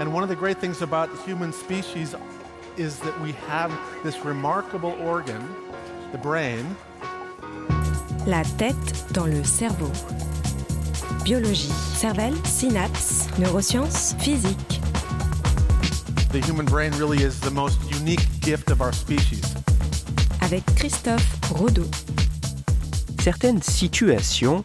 And one of the great things about the human species is that we have this remarkable organ, the brain. La tête dans le cerveau. Biologie, cervelle, synapses, neurosciences, physique. The human brain really is the most unique gift of our species. Avec Christophe Rodeau. Certaines situations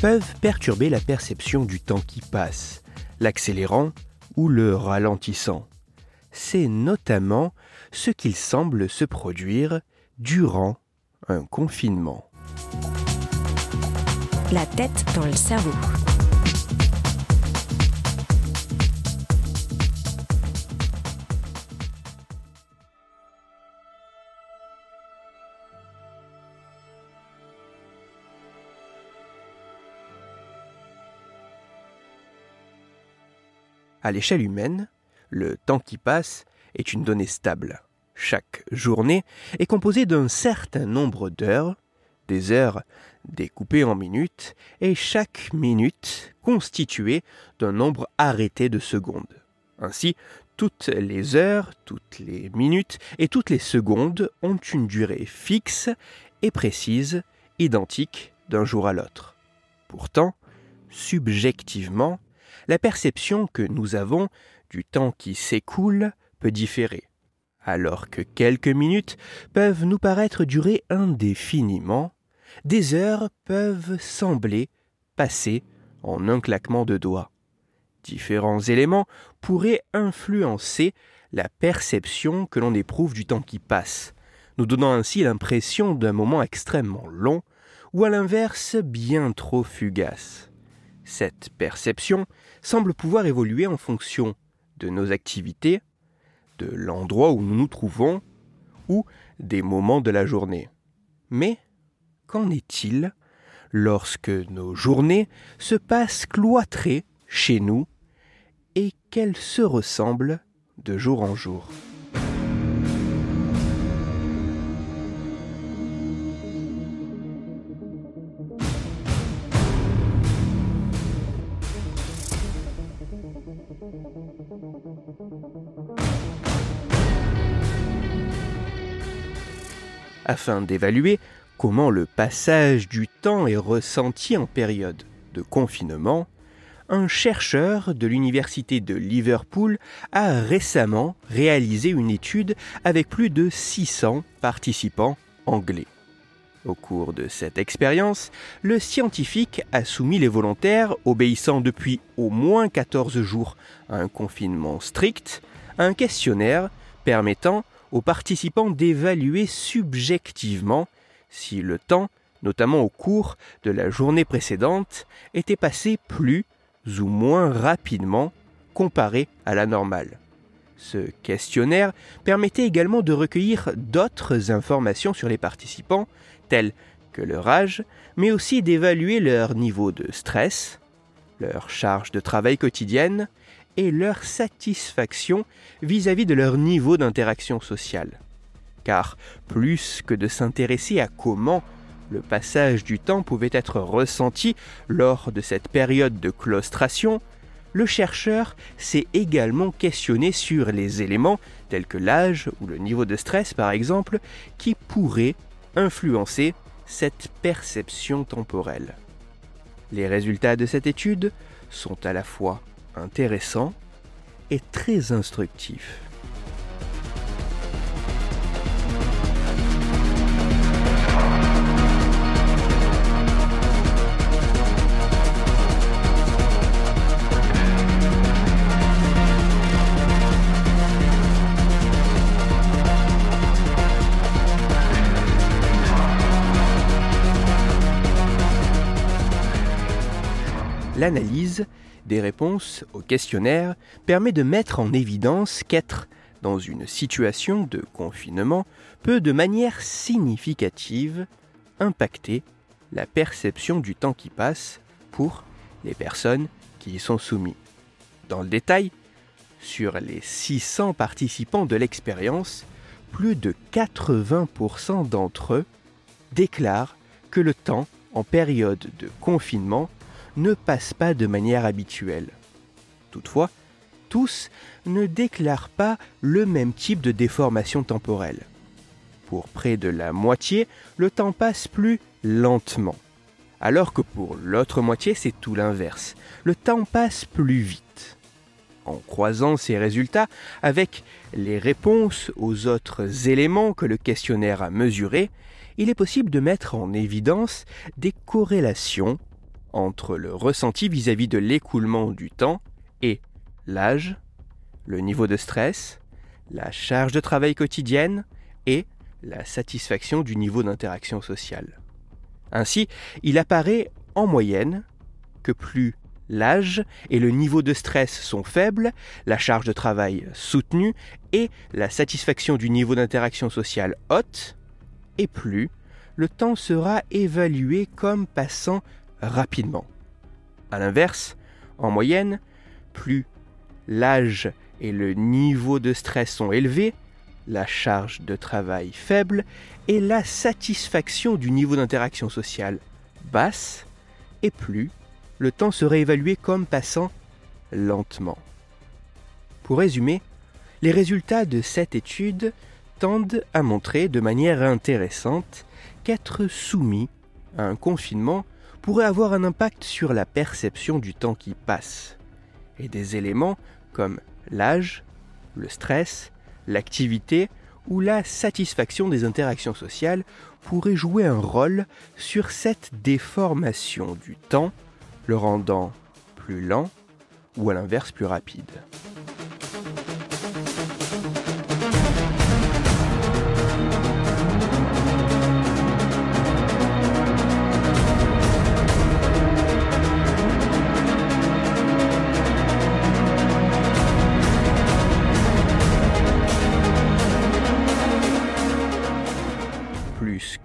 peuvent perturber la perception du temps qui passe, l'accélérant ou le ralentissant. C'est notamment ce qu'il semble se produire durant un confinement. La tête dans le cerveau. À l'échelle humaine, le temps qui passe est une donnée stable. Chaque journée est composée d'un certain nombre d'heures, des heures découpées en minutes, et chaque minute constituée d'un nombre arrêté de secondes. Ainsi, toutes les heures, toutes les minutes et toutes les secondes ont une durée fixe et précise, identique d'un jour à l'autre. Pourtant, subjectivement, la perception que nous avons du temps qui s'écoule peut différer. Alors que quelques minutes peuvent nous paraître durer indéfiniment, des heures peuvent sembler passer en un claquement de doigts. Différents éléments pourraient influencer la perception que l'on éprouve du temps qui passe, nous donnant ainsi l'impression d'un moment extrêmement long ou à l'inverse bien trop fugace. Cette perception semble pouvoir évoluer en fonction de nos activités, de l'endroit où nous nous trouvons ou des moments de la journée. Mais qu'en est-il lorsque nos journées se passent cloîtrées chez nous et qu'elles se ressemblent de jour en jour? Afin d'évaluer comment le passage du temps est ressenti en période de confinement, un chercheur de l'Université de Liverpool a récemment réalisé une étude avec plus de 600 participants anglais. Au cours de cette expérience, le scientifique a soumis les volontaires, obéissant depuis au moins 14 jours à un confinement strict, à un questionnaire permettant aux participants d'évaluer subjectivement si le temps, notamment au cours de la journée précédente, était passé plus ou moins rapidement comparé à la normale. Ce questionnaire permettait également de recueillir d'autres informations sur les participants, telles que leur âge, mais aussi d'évaluer leur niveau de stress, leur charge de travail quotidienne, et leur satisfaction vis-à-vis de leur niveau d'interaction sociale. Car plus que de s'intéresser à comment le passage du temps pouvait être ressenti lors de cette période de claustration, le chercheur s'est également questionné sur les éléments tels que l'âge ou le niveau de stress par exemple qui pourraient influencer cette perception temporelle. Les résultats de cette étude sont à la fois intéressant et très instructif. L'analyse des réponses au questionnaire permet de mettre en évidence qu'être dans une situation de confinement peut de manière significative impacter la perception du temps qui passe pour les personnes qui y sont soumises. Dans le détail, sur les 600 participants de l'expérience, plus de 80% d'entre eux déclarent que le temps en période de confinement ne passe pas de manière habituelle. Toutefois, tous ne déclarent pas le même type de déformation temporelle. Pour près de la moitié, le temps passe plus lentement, alors que pour l'autre moitié, c'est tout l'inverse. Le temps passe plus vite. En croisant ces résultats avec les réponses aux autres éléments que le questionnaire a mesurés, il est possible de mettre en évidence des corrélations entre le ressenti vis-à-vis de l'écoulement du temps et l'âge, le niveau de stress, la charge de travail quotidienne et la satisfaction du niveau d'interaction sociale. Ainsi, il apparaît en moyenne que plus l'âge et le niveau de stress sont faibles, la charge de travail soutenue et la satisfaction du niveau d'interaction sociale haute, et plus le temps sera évalué comme passant rapidement. A l'inverse, en moyenne, plus l'âge et le niveau de stress sont élevés, la charge de travail faible et la satisfaction du niveau d'interaction sociale basse, et plus le temps serait évalué comme passant lentement. Pour résumer, les résultats de cette étude tendent à montrer de manière intéressante qu'être soumis à un confinement pourrait avoir un impact sur la perception du temps qui passe. Et des éléments comme l'âge, le stress, l'activité ou la satisfaction des interactions sociales pourraient jouer un rôle sur cette déformation du temps, le rendant plus lent ou à l'inverse plus rapide.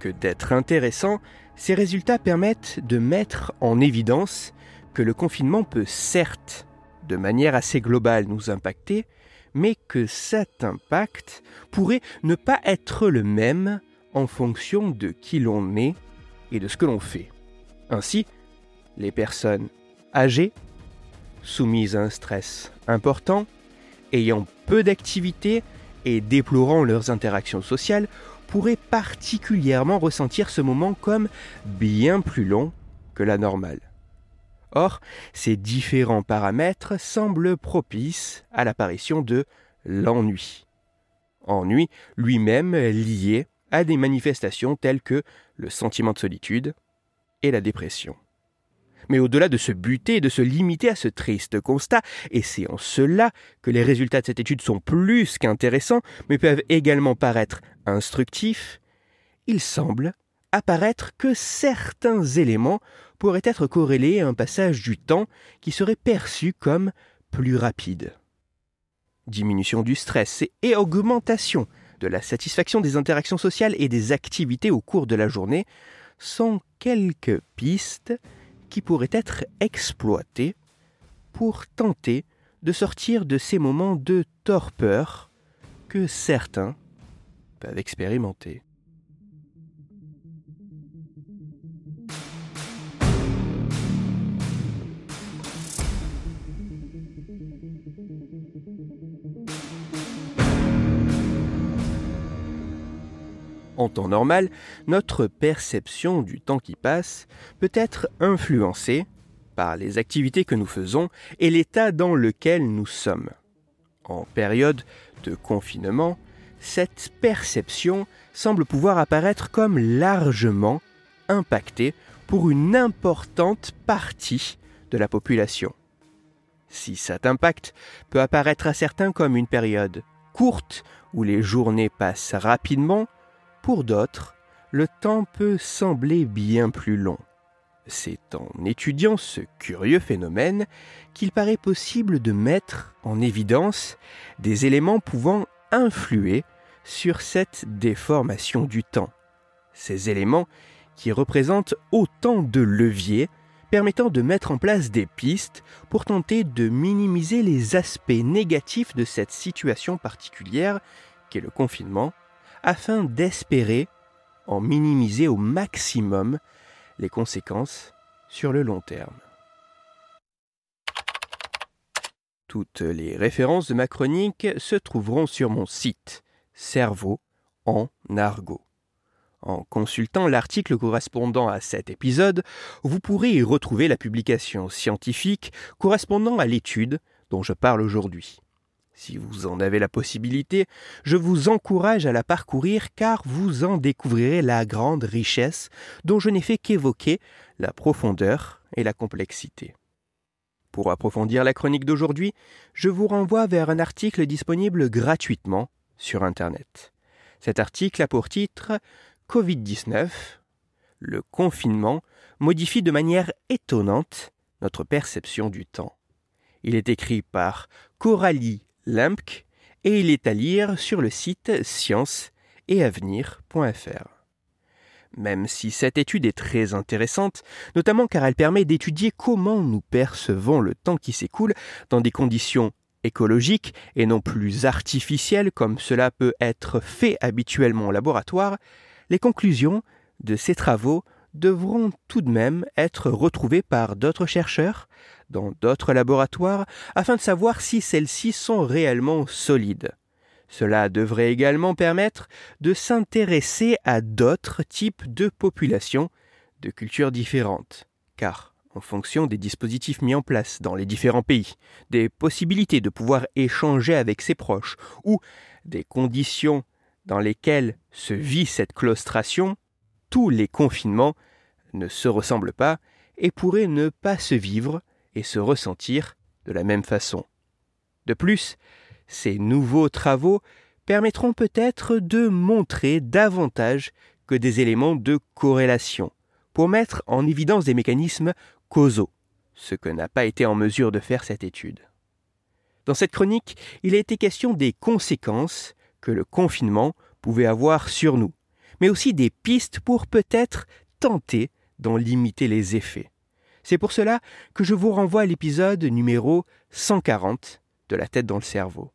D'être intéressants, ces résultats permettent de mettre en évidence que le confinement peut certes, de manière assez globale, nous impacter, mais que cet impact pourrait ne pas être le même en fonction de qui l'on est et de ce que l'on fait. Ainsi, les personnes âgées, soumises à un stress important, ayant peu d'activité et déplorant leurs interactions sociales pourrait particulièrement ressentir ce moment comme bien plus long que la normale. Or, ces différents paramètres semblent propices à l'apparition de l'ennui. Ennui lui-même lié à des manifestations telles que le sentiment de solitude et la dépression. Mais au-delà de se buter et de se limiter à ce triste constat, et c'est en cela que les résultats de cette étude sont plus qu'intéressants, mais peuvent également paraître instructifs, il semble apparaître que certains éléments pourraient être corrélés à un passage du temps qui serait perçu comme plus rapide. Diminution du stress et augmentation de la satisfaction des interactions sociales et des activités au cours de la journée sont quelques pistes qui pourraient être exploitées pour tenter de sortir de ces moments de torpeur que certains peuvent expérimenter. En temps normal, notre perception du temps qui passe peut être influencée par les activités que nous faisons et l'état dans lequel nous sommes. En période de confinement, cette perception semble pouvoir apparaître comme largement impactée pour une importante partie de la population. Si cet impact peut apparaître à certains comme une période courte où les journées passent rapidement, pour d'autres, le temps peut sembler bien plus long. C'est en étudiant ce curieux phénomène qu'il paraît possible de mettre en évidence des éléments pouvant influer sur cette déformation du temps. Ces éléments qui représentent autant de leviers permettant de mettre en place des pistes pour tenter de minimiser les aspects négatifs de cette situation particulière qu'est le confinement, afin d'espérer en minimiser au maximum les conséquences sur le long terme. Toutes les références de ma chronique se trouveront sur mon site Cerveau en argot. En consultant l'article correspondant à cet épisode, vous pourrez y retrouver la publication scientifique correspondant à l'étude dont je parle aujourd'hui. Si vous en avez la possibilité, je vous encourage à la parcourir car vous en découvrirez la grande richesse dont je n'ai fait qu'évoquer la profondeur et la complexité. Pour approfondir la chronique d'aujourd'hui, je vous renvoie vers un article disponible gratuitement sur Internet. Cet article a pour titre Covid-19, le confinement modifie de manière étonnante notre perception du temps. Il est écrit par Coralie Et il est à lire sur le site science et avenir.fr. Même si cette étude est très intéressante, notamment car elle permet d'étudier comment nous percevons le temps qui s'écoule dans des conditions écologiques et non plus artificielles comme cela peut être fait habituellement au laboratoire, les conclusions de ces travaux devront tout de même être retrouvées par d'autres chercheurs dans d'autres laboratoires afin de savoir si celles-ci sont réellement solides. Cela devrait également permettre de s'intéresser à d'autres types de populations de cultures différentes, car en fonction des dispositifs mis en place dans les différents pays, des possibilités de pouvoir échanger avec ses proches, ou des conditions dans lesquelles se vit cette claustration, tous les confinements ne se ressemblent pas et pourraient ne pas se vivre et se ressentir de la même façon. De plus, ces nouveaux travaux permettront peut-être de montrer davantage que des éléments de corrélation, pour mettre en évidence des mécanismes causaux, ce que n'a pas été en mesure de faire cette étude. Dans cette chronique, il a été question des conséquences que le confinement pouvait avoir sur nous, mais aussi des pistes pour peut-être tenter d'en limiter les effets. C'est pour cela que je vous renvoie à l'épisode numéro 140 de la tête dans le cerveau.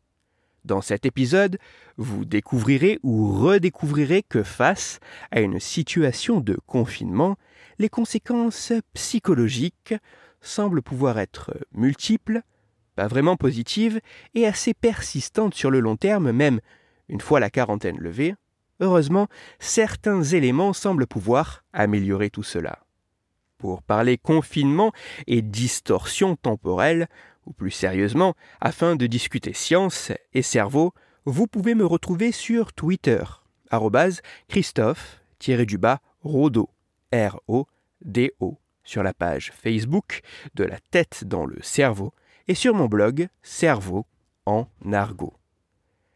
Dans cet épisode, vous découvrirez ou redécouvrirez que face à une situation de confinement, les conséquences psychologiques semblent pouvoir être multiples, pas vraiment positives et assez persistantes sur le long terme, même une fois la quarantaine levée. Heureusement, certains éléments semblent pouvoir améliorer tout cela. Pour parler confinement et distorsion temporelle, ou plus sérieusement, afin de discuter science et cerveau, vous pouvez me retrouver sur Twitter, Christophe-Rodo, R-O-D-O, sur la page Facebook de la tête dans le cerveau et sur mon blog Cerveau en argot.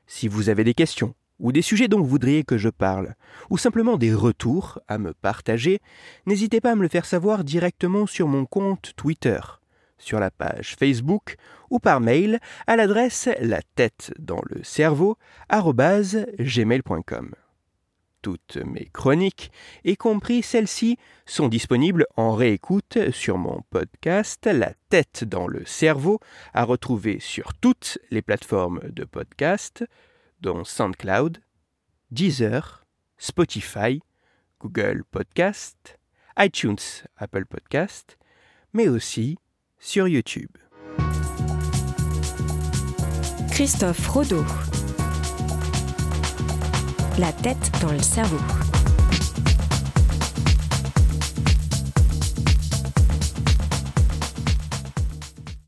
Si vous avez des questions ou des sujets dont vous voudriez que je parle, ou simplement des retours à me partager, n'hésitez pas à me le faire savoir directement sur mon compte Twitter, sur la page Facebook ou par mail à l'adresse la tête dans le cerveau gmail.com. Toutes mes chroniques, y compris celles-ci, sont disponibles en réécoute sur mon podcast La tête dans le cerveau, à retrouver sur toutes les plateformes de podcast, dont SoundCloud, Deezer, Spotify, Google Podcast, iTunes, Apple Podcast, mais aussi sur YouTube. Christophe Rodeau. La tête dans le cerveau.